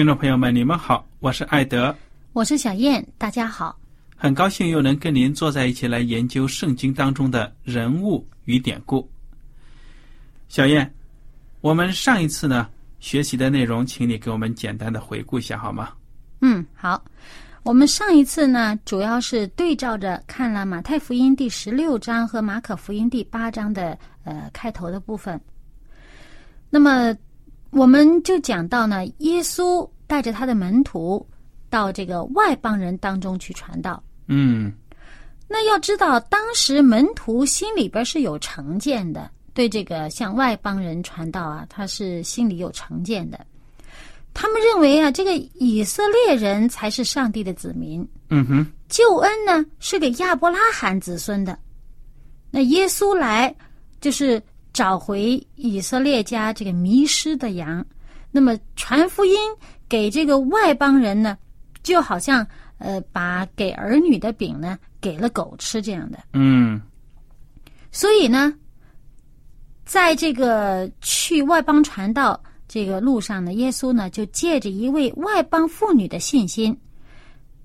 听众朋友们，你们好，我是艾德，我是小燕，大家好。很高兴又能跟您坐在一起来研究圣经当中的人物与典故。小燕，我们上一次呢学习的内容，请你给我们简单的回顾一下好吗？嗯，好。我们上一次呢，主要是对照着看了马太福音第十六章和马可福音第八章的呃开头的部分。那么。我们就讲到呢，耶稣带着他的门徒到这个外邦人当中去传道。嗯，那要知道，当时门徒心里边是有成见的，对这个向外邦人传道啊，他是心里有成见的。他们认为啊，这个以色列人才是上帝的子民。嗯哼，救恩呢是给亚伯拉罕子孙的。那耶稣来就是。找回以色列家这个迷失的羊，那么传福音给这个外邦人呢，就好像呃把给儿女的饼呢给了狗吃这样的。嗯，所以呢，在这个去外邦传道这个路上呢，耶稣呢就借着一位外邦妇女的信心，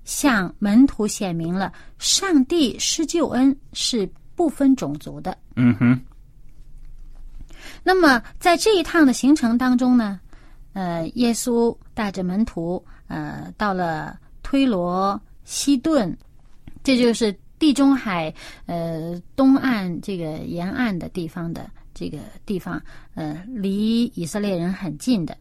向门徒显明了上帝施救恩是不分种族的。嗯哼。那么，在这一趟的行程当中呢，呃，耶稣带着门徒，呃，到了推罗、西顿，这就是地中海呃东岸这个沿岸的地方的这个地方，呃，离以色列人很近的。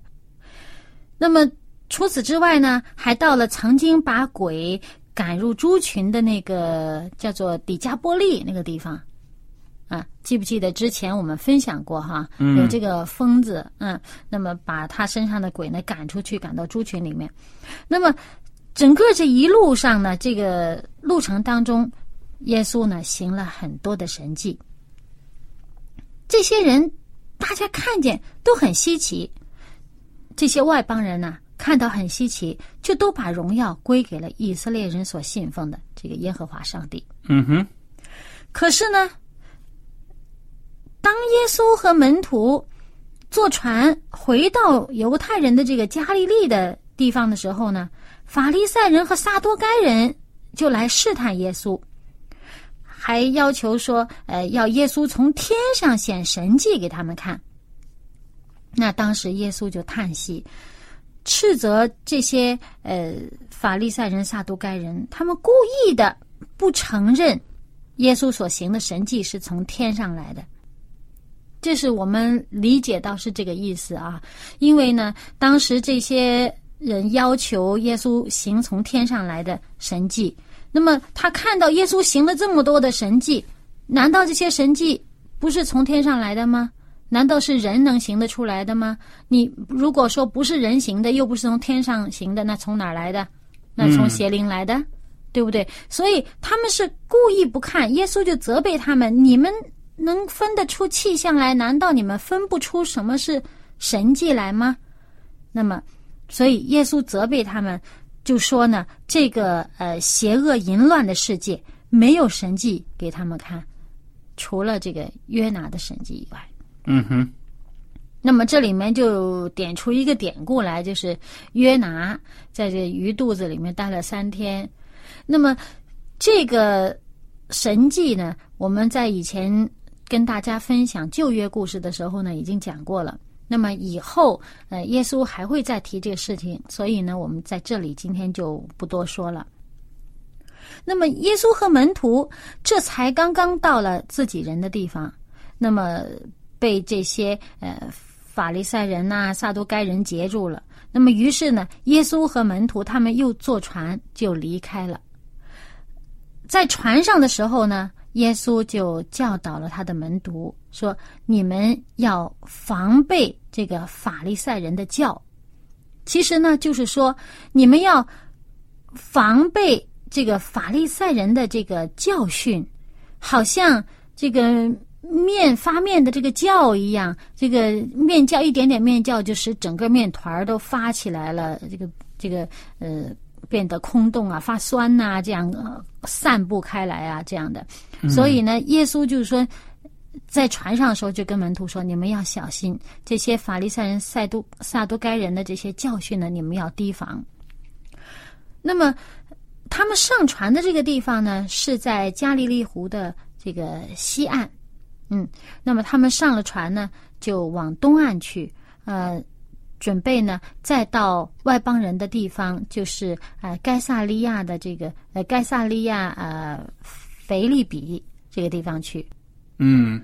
那么除此之外呢，还到了曾经把鬼赶入猪群的那个叫做底加波利那个地方。啊，记不记得之前我们分享过哈？有这个疯子，嗯，那么把他身上的鬼呢赶出去，赶到猪群里面。那么整个这一路上呢，这个路程当中，耶稣呢行了很多的神迹。这些人大家看见都很稀奇，这些外邦人呢看到很稀奇，就都把荣耀归给了以色列人所信奉的这个耶和华上帝。嗯哼。可是呢？当耶稣和门徒坐船回到犹太人的这个加利利的地方的时候呢，法利赛人和撒多该人就来试探耶稣，还要求说：“呃，要耶稣从天上显神迹给他们看。”那当时耶稣就叹息，斥责这些呃法利赛人、撒都该人，他们故意的不承认耶稣所行的神迹是从天上来的。这是我们理解到是这个意思啊，因为呢，当时这些人要求耶稣行从天上来的神迹，那么他看到耶稣行了这么多的神迹，难道这些神迹不是从天上来的吗？难道是人能行得出来的吗？你如果说不是人行的，又不是从天上行的，那从哪儿来的？那从邪灵来的，对不对？所以他们是故意不看，耶稣就责备他们：你们能分得出气象来？难道你们分不出什么是神迹来吗？那么，所以耶稣责备他们，就说呢：这个呃邪恶淫乱的世界没有神迹给他们看，除了这个约拿的神迹以外。嗯哼，那么这里面就点出一个典故来，就是约拿在这鱼肚子里面待了三天。那么这个神迹呢，我们在以前跟大家分享旧约故事的时候呢，已经讲过了。那么以后呃，耶稣还会再提这个事情，所以呢，我们在这里今天就不多说了。那么耶稣和门徒这才刚刚到了自己人的地方，那么。被这些呃法利赛人呐、撒都该人截住了。那么，于是呢，耶稣和门徒他们又坐船就离开了。在船上的时候呢，耶稣就教导了他的门徒说：“你们要防备这个法利赛人的教。其实呢，就是说你们要防备这个法利赛人的这个教训，好像这个。”面发面的这个酵一样，这个面酵一点点面酵就使整个面团都发起来了，这个这个呃变得空洞啊，发酸呐，这样散布开来啊，这样的。所以呢，耶稣就是说，在船上的时候就跟门徒说：“你们要小心这些法利赛人、赛都撒都该人的这些教训呢，你们要提防。”那么他们上船的这个地方呢，是在加利利湖的这个西岸。嗯，那么他们上了船呢，就往东岸去，呃，准备呢再到外邦人的地方，就是呃该萨利亚的这个呃该萨利亚呃腓利比这个地方去。嗯，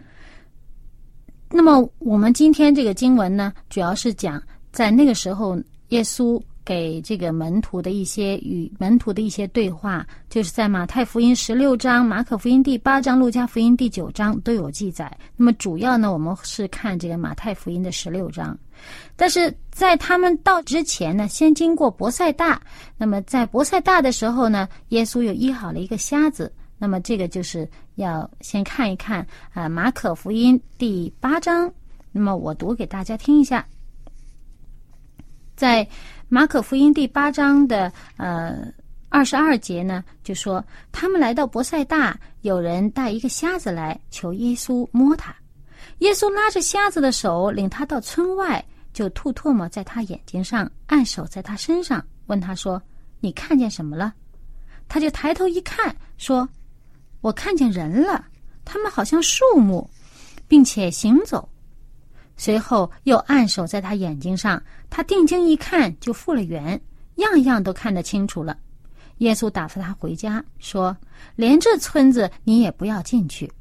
那么我们今天这个经文呢，主要是讲在那个时候耶稣。给这个门徒的一些与门徒的一些对话，就是在马太福音十六章、马可福音第八章、路加福音第九章都有记载。那么主要呢，我们是看这个马太福音的十六章。但是在他们到之前呢，先经过博塞大。那么在博塞大的时候呢，耶稣又医好了一个瞎子。那么这个就是要先看一看啊，马可福音第八章。那么我读给大家听一下，在。马可福音第八章的呃二十二节呢，就说他们来到博塞大，有人带一个瞎子来求耶稣摸他，耶稣拉着瞎子的手，领他到村外，就吐唾沫在他眼睛上，按手在他身上，问他说：“你看见什么了？”他就抬头一看，说：“我看见人了，他们好像树木，并且行走。”随后又按手在他眼睛上，他定睛一看，就复了原，样样都看得清楚了。耶稣打发他回家，说：“连这村子你也不要进去。”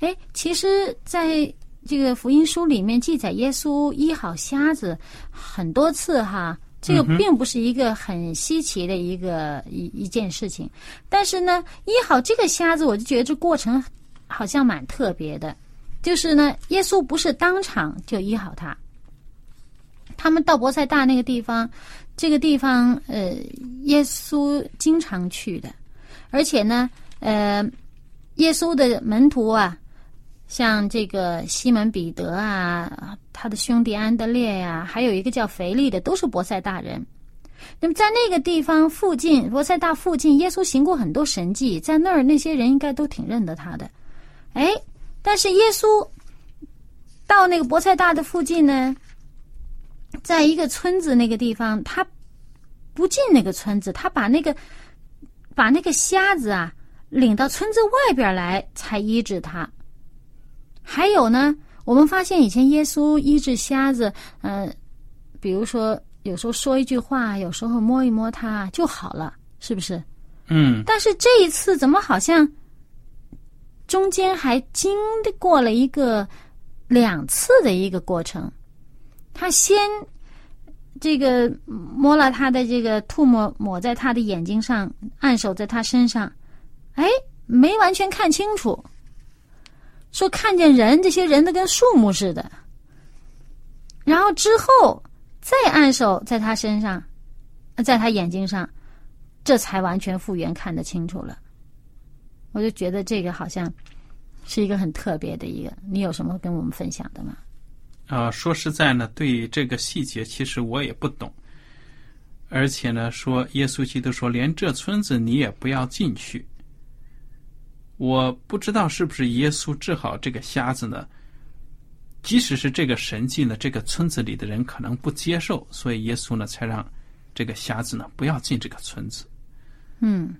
哎，其实，在这个福音书里面记载耶稣医好瞎子很多次哈，这个并不是一个很稀奇的一个一一件事情。但是呢，医好这个瞎子，我就觉得这过程好像蛮特别的。就是呢，耶稣不是当场就医好他。他们到博塞大那个地方，这个地方呃，耶稣经常去的，而且呢，呃，耶稣的门徒啊，像这个西门彼得啊，他的兄弟安德烈呀，还有一个叫腓力的，都是博塞大人。那么在那个地方附近，博塞大附近，耶稣行过很多神迹，在那儿那些人应该都挺认得他的。哎。但是耶稣到那个博塞大的附近呢，在一个村子那个地方，他不进那个村子，他把那个把那个瞎子啊领到村子外边来，才医治他。还有呢，我们发现以前耶稣医治瞎子，嗯，比如说有时候说一句话，有时候摸一摸他就好了，是不是？嗯。但是这一次怎么好像？中间还经过了一个两次的一个过程，他先这个摸了他的这个吐沫，抹在他的眼睛上，按手在他身上，哎，没完全看清楚，说看见人，这些人都跟树木似的。然后之后再按手在他身上，在他眼睛上，这才完全复原看得清楚了。我就觉得这个好像是一个很特别的一个，你有什么跟我们分享的吗？啊，说实在呢，对这个细节其实我也不懂，而且呢，说耶稣基督说连这村子你也不要进去。我不知道是不是耶稣治好这个瞎子呢？即使是这个神迹呢，这个村子里的人可能不接受，所以耶稣呢才让这个瞎子呢不要进这个村子。嗯，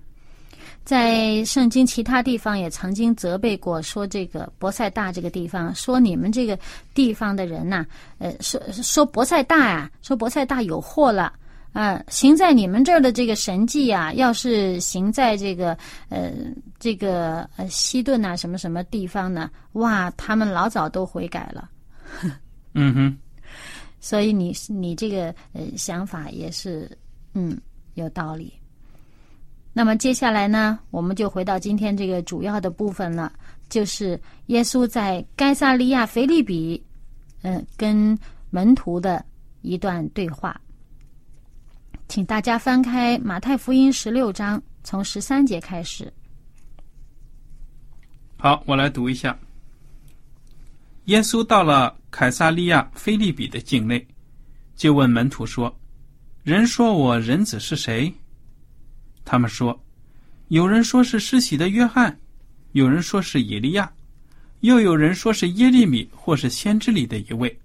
在圣经其他地方也曾经责备过，说这个博塞大这个地方，说你们这个地方的人呐、呃，说说博塞大呀、说博塞大有祸了。啊，行在你们这儿的这个神迹啊，要是行在这个呃这个呃西顿呐、什么什么地方呢？哇，他们老早都悔改了。嗯哼，所以你你这个呃想法也是嗯有道理。那么接下来呢，我们就回到今天这个主要的部分了，就是耶稣在该萨利亚腓利比，嗯、跟门徒的一段对话。请大家翻开马太福音十六章，从十三节开始。好，我来读一下。耶稣到了凯撒利亚菲利比的境内，就问门徒说：“人说我人子是谁？”他们说：“有人说是施洗的约翰，有人说是以利亚，又有人说是耶利米或是先知里的一位。”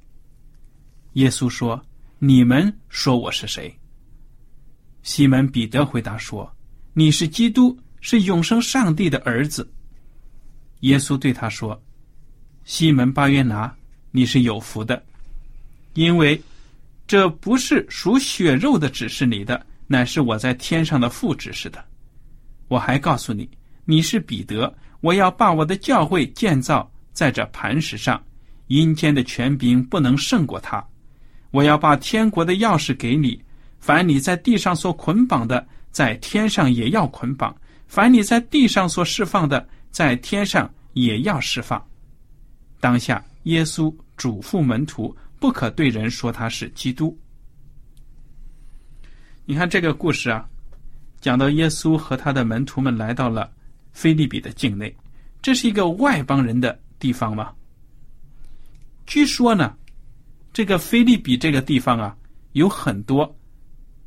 耶稣说：“你们说我是谁？”西门彼得回答说：“你是基督，是永生上帝的儿子。”耶稣对他说：“西门巴约拿，你是有福的，因为这不是属血肉的指示你的，乃是我在天上的父指示的。我还告诉你，你是彼得，我要把我的教会建造在这磐石上，阴间的权柄不能胜过他。我要把天国的钥匙给你。”凡你在地上所捆绑的，在天上也要捆绑；凡你在地上所释放的，在天上也要释放。当下，耶稣嘱咐门徒，不可对人说他是基督。你看这个故事啊，讲到耶稣和他的门徒们来到了菲利比的境内，这是一个外邦人的地方吗？据说呢，这个菲利比这个地方啊，有很多。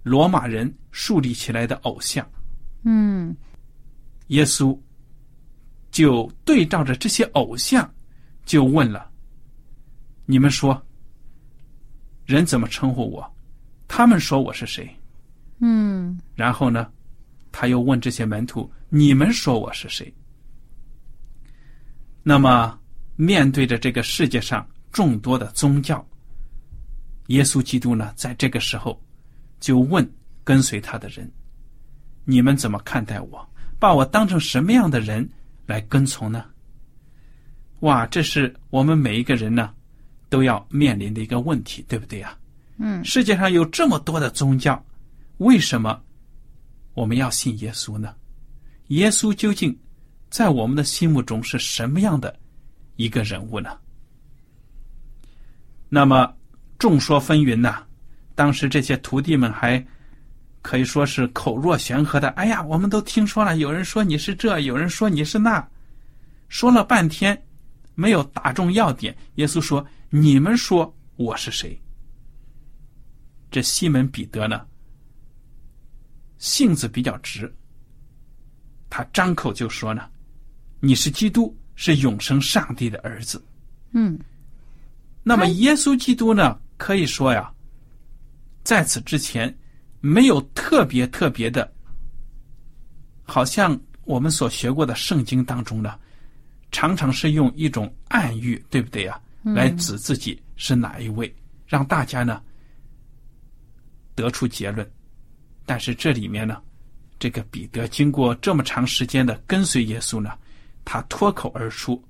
罗马人树立起来的偶像，嗯，耶稣就对照着这些偶像，就问了：“你们说，人怎么称呼我？他们说我是谁？”嗯，然后呢，他又问这些门徒：“你们说我是谁？”那么，面对着这个世界上众多的宗教，耶稣基督呢，在这个时候。就问跟随他的人：“你们怎么看待我？把我当成什么样的人来跟从呢？”哇，这是我们每一个人呢都要面临的一个问题，对不对呀？嗯，世界上有这么多的宗教，为什么我们要信耶稣呢？耶稣究竟在我们的心目中是什么样的一个人物呢？那么众说纷纭呐。当时这些徒弟们还可以说是口若悬河的。哎呀，我们都听说了，有人说你是这，有人说你是那，说了半天没有打中要点。耶稣说：“你们说我是谁？”这西门彼得呢，性子比较直，他张口就说呢：“你是基督，是永生上帝的儿子。”嗯，那么耶稣基督呢，可以说呀。在此之前，没有特别特别的，好像我们所学过的圣经当中呢，常常是用一种暗喻，对不对呀？来指自己是哪一位，让大家呢得出结论。但是这里面呢，这个彼得经过这么长时间的跟随耶稣呢，他脱口而出，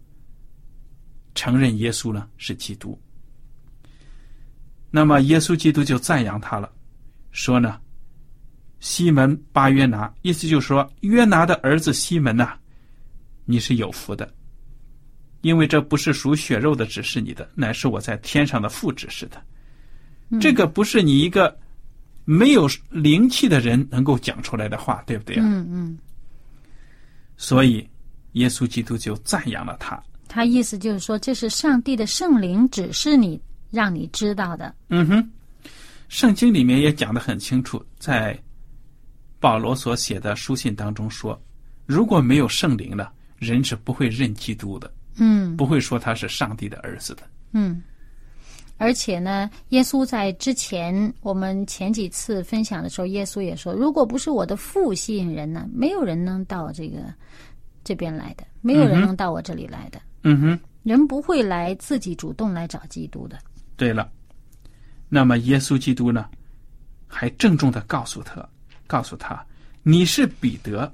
承认耶稣呢是基督。那么耶稣基督就赞扬他了，说呢，西门巴约拿，意思就是说约拿的儿子西门呐、你是有福的，因为这不是属血肉的指示你的，乃是我在天上的父指示的。这个不是你一个没有灵气的人能够讲出来的话，对不对啊？嗯嗯，所以耶稣基督就赞扬了他。他意思就是说，这是上帝的圣灵指示你，让你知道的。嗯哼，圣经里面也讲得很清楚，在保罗所写的书信当中说，如果没有圣灵了，人是不会认基督的，嗯不会说他是上帝的儿子的。嗯，而且呢，耶稣在之前我们前几次分享的时候，耶稣也说，如果不是我的父吸引人呢，没有人能到这个这边来的，没有人能到我这里来的。嗯哼，人不会来自己主动来找基督的。对了，那么耶稣基督呢，还郑重的告诉他，告诉他，你是彼得，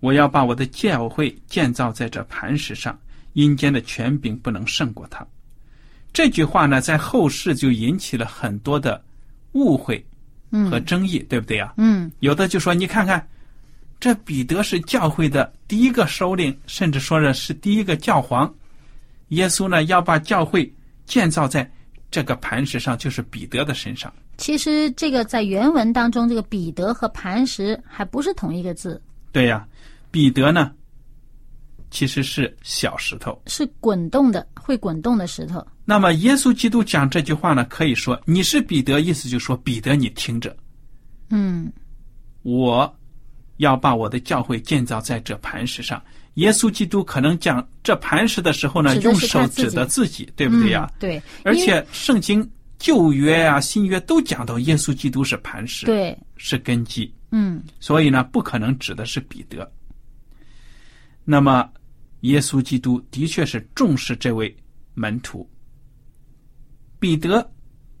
我要把我的教会建造在这磐石上，阴间的权柄不能胜过他。这句话呢，在后世就引起了很多的误会和争议，对不对呀？嗯有的就说，你看看，这彼得是教会的第一个首领，甚至说的是第一个教皇。耶稣呢，要把教会建造在这个磐石上，就是彼得的身上。其实这个在原文当中，这个彼得和磐石还不是同一个字，对呀，彼得呢，其实是小石头。是滚动的，会滚动的石头。那么耶稣基督讲这句话呢，可以说你是彼得，意思就说彼得，你听着，嗯我要把我的教会建造在这磐石上。耶稣基督可能讲这磐石的时候呢，用手指的自己，对不对呀？嗯对，而且圣经旧约啊、新约都讲到耶稣基督是磐石，对，是根基，嗯。所以呢，不可能指的是彼得。那么，耶稣基督的确是重视这位门徒。彼得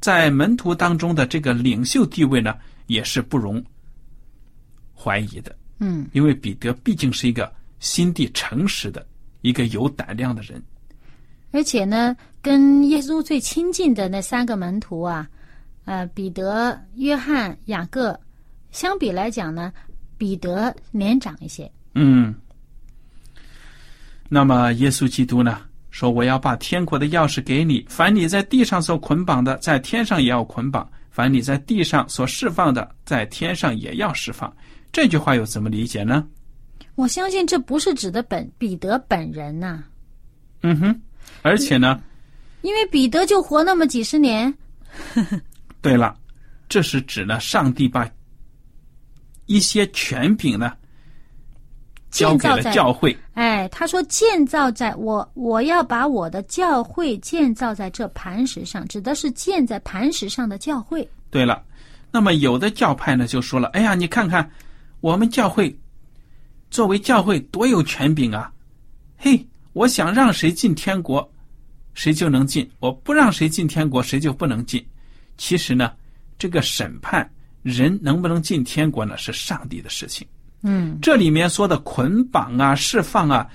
在门徒当中的这个领袖地位呢，也是不容怀疑的，嗯。因为彼得毕竟是一个心地诚实的、一个有胆量的人。而且呢，跟耶稣最亲近的那三个门徒啊，呃，彼得、约翰、雅各，相比来讲呢，彼得年长一些。嗯，那么耶稣基督呢说：“我要把天国的钥匙给你，凡你在地上所捆绑的，在天上也要捆绑；凡你在地上所释放的，在天上也要释放。”这句话又怎么理解呢？我相信这不是指的本彼得本人呐、嗯哼，而且呢，因为彼得就活那么几十年。对了，这是指呢，上帝把一些权柄呢交给了建造在教会。哎，他说建造在我，我要把我的教会建造在这磐石上，指的是建在磐石上的教会。对了，那么有的教派呢就说了：“哎呀，你看看我们教会作为教会多有权柄啊！嘿，我想让谁进天国，谁就能进；我不让谁进天国，谁就不能进。其实呢，这个审判人能不能进天国呢，是上帝的事情。嗯这里面说的捆绑啊、释放啊，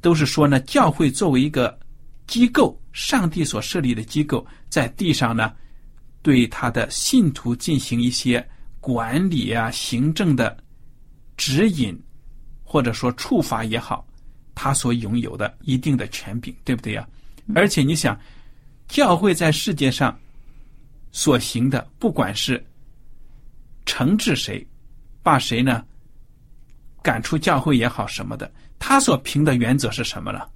都是说呢，教会作为一个机构，上帝所设立的机构，在地上呢，对他的信徒进行一些管理啊、行政的指引，或者说处罚也好，他所拥有的一定的权柄，对不对呀、而且你想，教会在世界上所行的，不管是惩治谁，把谁呢赶出教会也好什么的，他所凭的原则是什么呢？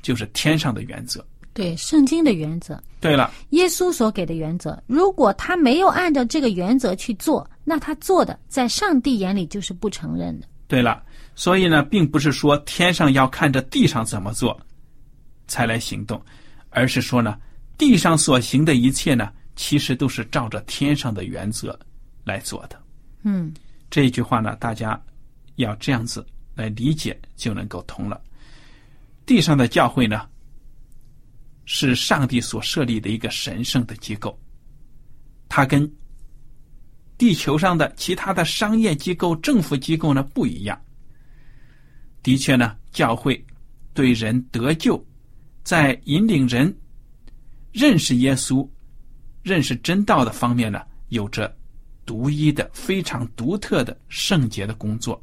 就是天上的原则。对，圣经的原则，对了，耶稣所给的原则，如果他没有按照这个原则去做，那他做的在上帝眼里就是不承认的。对了，所以呢，并不是说天上要看着地上怎么做才来行动，而是说呢，地上所行的一切呢，其实都是照着天上的原则来做的。嗯这一句话呢，大家要这样子来理解，就能够通了。地上的教会呢，是上帝所设立的一个神圣的机构，它跟地球上的其他的商业机构、政府机构呢不一样。的确呢，教会对人得救，在引领人认识耶稣、认识真道的方面呢，有着独一的、非常独特的圣洁的工作。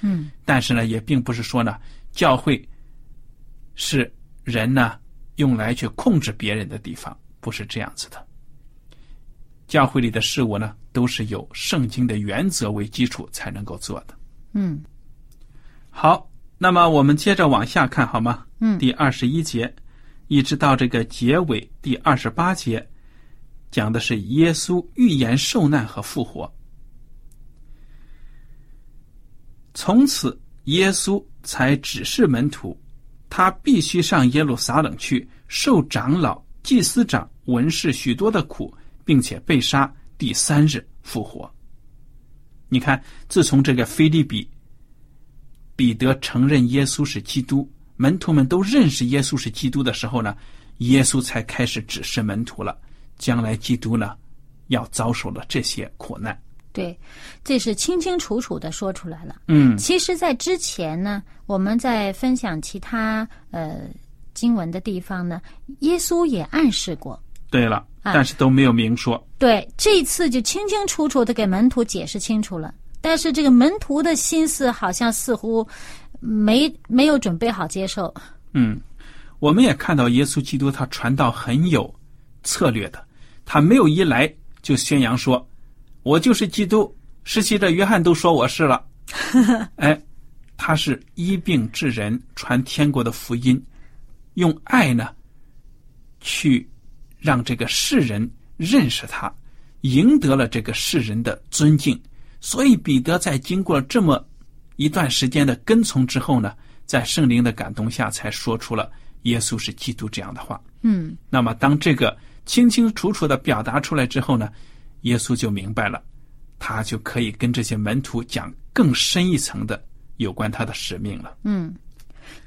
嗯但是呢，也并不是说呢，教会是人呢用来去控制别人的地方，不是这样子的。教会里的事物呢，都是有圣经的原则为基础才能够做的。嗯好，那么我们接着往下看好吗？嗯第二十一节，一直到这个结尾第二十八节，讲的是耶稣预言受难和复活。从此，耶稣才指示门徒，他必须上耶路撒冷去，受长老、祭司长、文士许多的苦，并且被杀，第三日复活。你看，自从这个菲利比彼得承认耶稣是基督，门徒们都认识耶稣是基督的时候呢，耶稣才开始指示门徒了，将来基督呢要遭受了这些苦难。对，这是清清楚楚的说出来了。嗯其实，在之前呢，我们在分享其他呃经文的地方呢，耶稣也暗示过。对了，啊但是都没有明说。对，这一次就清清楚楚的给门徒解释清楚了。但是这个门徒的心思好像似乎没没有准备好接受。嗯，我们也看到耶稣基督他传道很有策略的，他没有一来就宣扬说，我就是基督，实习者约翰都说我是了。哎，他是医病治人，传天国的福音，用爱呢，去让这个世人认识他，赢得了这个世人的尊敬。所以彼得在经过了这么一段时间的跟从之后呢，在圣灵的感动下，才说出了耶稣是基督这样的话。嗯那么，当这个清清楚楚的表达出来之后呢，耶稣就明白了，他就可以跟这些门徒讲更深一层的有关他的使命了。嗯，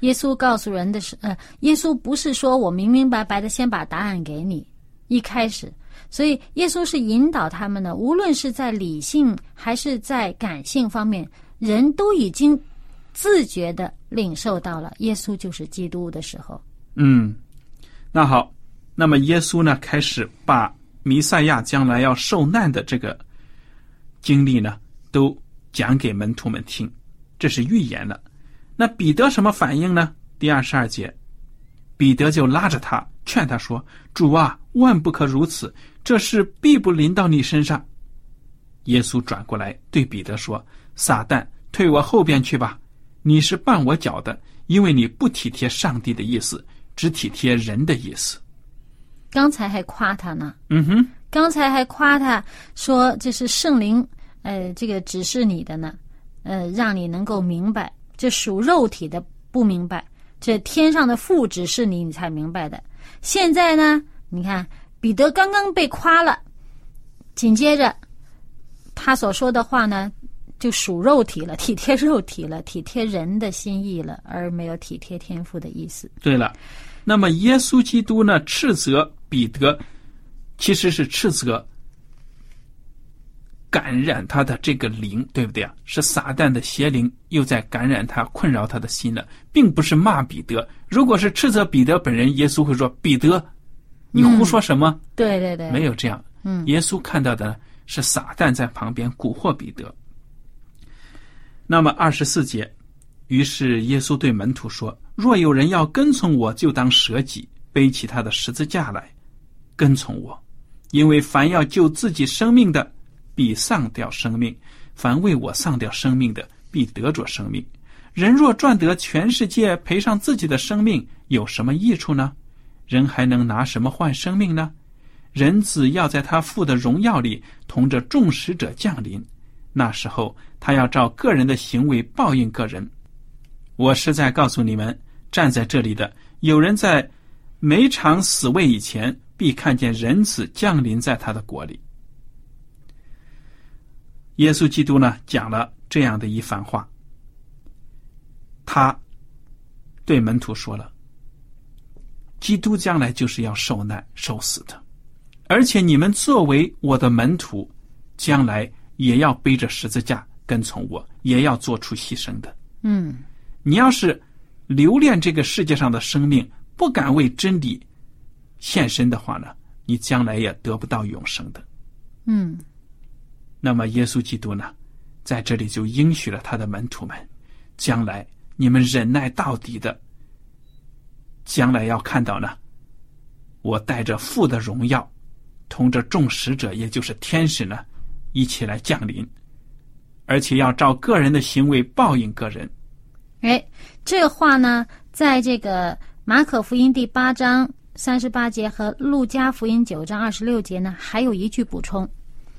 耶稣告诉人的是，呃，耶稣不是说我明明白白的先把答案给你，一开始，所以耶稣是引导他们的，无论是在理性还是在感性方面，人都已经自觉的领受到了耶稣就是基督的时候。嗯，那好，那么耶稣呢，开始把弥赛亚将来要受难的这个经历呢，都讲给门徒们听，这是预言了。那彼得什么反应呢？第二十二节，彼得就拉着他，劝他说：“主啊，万不可如此，这事必不临到你身上。”耶稣转过来对彼得说：“撒旦，退我后边去吧！你是绊我脚的，因为你不体贴上帝的意思，只体贴人的意思。刚才还夸他呢，嗯哼，刚才还夸他说这是圣灵，呃，这个指示你的呢，呃，让你能够明白，这属肉体的不明白，这天上的父指示你，你才明白的。现在呢，你看彼得刚刚被夸了，紧接着他所说的话呢，就属肉体了，体贴肉体了，体贴人的心意了，而没有体贴天赋的意思。对了，那么耶稣基督呢，斥责彼得，其实是斥责感染他的这个灵，对不对啊？是撒旦的邪灵又在感染他，困扰他的心了，并不是骂彼得。如果是斥责彼得本人，耶稣会说：“彼得，你胡说什么？”对对对，没有这样。嗯耶稣看到的是撒旦在旁边蛊惑彼得。那么二十四节，于是耶稣对门徒说：“若有人要跟从我，就当舍己，背起他的十字架来，跟从我。因为凡要救自己生命的，必丧掉生命；凡为我丧掉生命的，必得着生命。人若赚得全世界，赔上自己的生命，有什么益处呢？人还能拿什么换生命呢？”人子要在他父的荣耀里同着众使者降临，那时候他要照个人的行为报应个人。我是在告诉你们，站在这里的有人在每场死位以前，必看见人子降临在他的国里。耶稣基督呢，讲了这样的一番话，他对门徒说了：基督将来就是要受难、受死的。而且你们作为我的门徒，将来也要背着十字架跟从我，也要做出牺牲的。嗯你要是留恋这个世界上的生命，不敢为真理献身的话呢，你将来也得不到永生的。嗯那么耶稣基督呢，在这里就应许了他的门徒们，将来你们忍耐到底的，将来要看到呢，我带着父的荣耀。同着众使者，也就是天使呢，一起来降临，而且要照个人的行为报应个人。哎，这话呢，在这个马可福音第八章三十八节和路加福音九章二十六节呢，还有一句补充，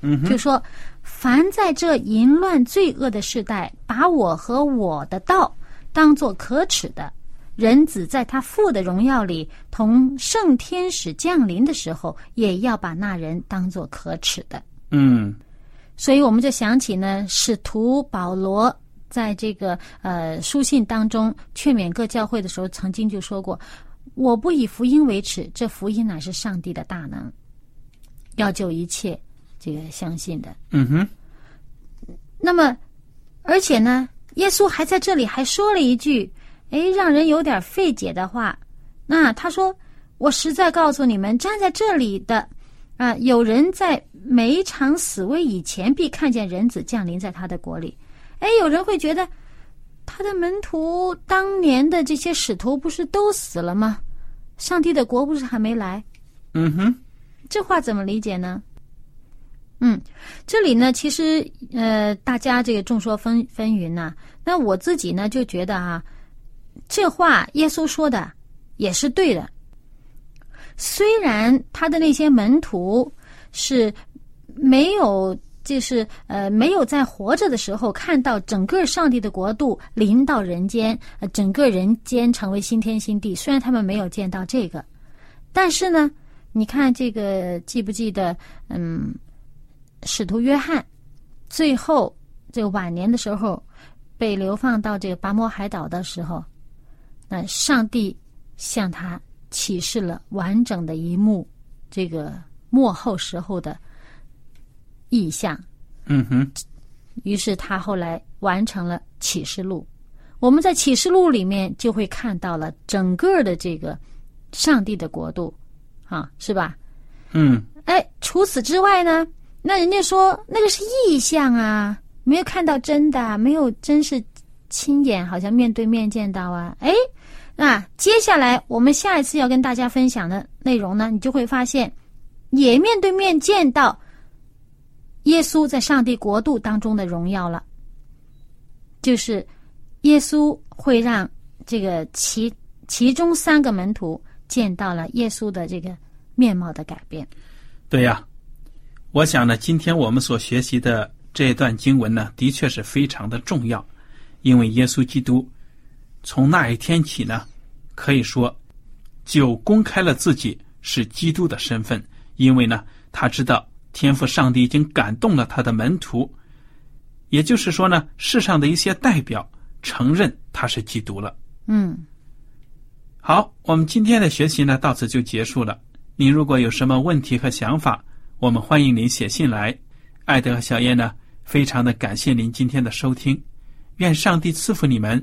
嗯哼，就说：“凡在这淫乱罪恶的时代，把我和我的道当作可耻的，人子在他父的荣耀里同圣天使降临的时候，也要把那人当作可耻的。”嗯所以我们就想起呢，使徒保罗在这个呃书信当中劝勉各教会的时候，曾经就说过：“我不以福音为耻，这福音乃是上帝的大能，要救一切这个相信的。嗯哼，”那么，而且呢，耶稣还在这里还说了一句，哎，让人有点费解的话。那他说：“我实在告诉你们，站在这里的啊、有人在每一场死危以前，必看见人子降临在他的国里。”哎，有人会觉得，他的门徒当年的这些使徒不是都死了吗？上帝的国不是还没来？嗯哼，这话怎么理解呢？嗯，这里呢，其实呃，大家这个众说纷纷纭呐、那我自己呢，就觉得啊，这话耶稣说的也是对的。虽然他的那些门徒是没有，就是呃，没有在活着的时候看到整个上帝的国度临到人间，呃，整个人间成为新天新地。虽然他们没有见到这个，但是呢，你看这个记不记得？嗯，使徒约翰最后这个晚年的时候被流放到这个拔摩海岛的时候，那上帝向他启示了完整的一幕这个幕后时候的意象。嗯哼，于是他后来完成了启示录。我们在启示录里面就会看到了整个的这个上帝的国度，啊，是吧？嗯哎，除此之外呢，那人家说那个是意象啊，没有看到真的啊，没有真是亲眼，好像面对面见到啊。哎，那接下来我们下一次要跟大家分享的内容呢，你就会发现，也面对面见到耶稣在上帝国度当中的荣耀了，就是耶稣会让这个其其中三个门徒见到了耶稣的这个面貌的改变。对呀，我想呢，今天我们所学习的这段经文呢，的确是非常的重要，因为耶稣基督从那一天起呢，可以说就公开了自己是基督的身份，因为呢，他知道天赋上帝已经感动了他的门徒，也就是说呢，世上的一些代表承认他是基督了。嗯。好，我们今天的学习呢到此就结束了。您如果有什么问题和想法，我们欢迎您写信来。艾德和小燕呢，非常的感谢您今天的收听，愿上帝赐福你们，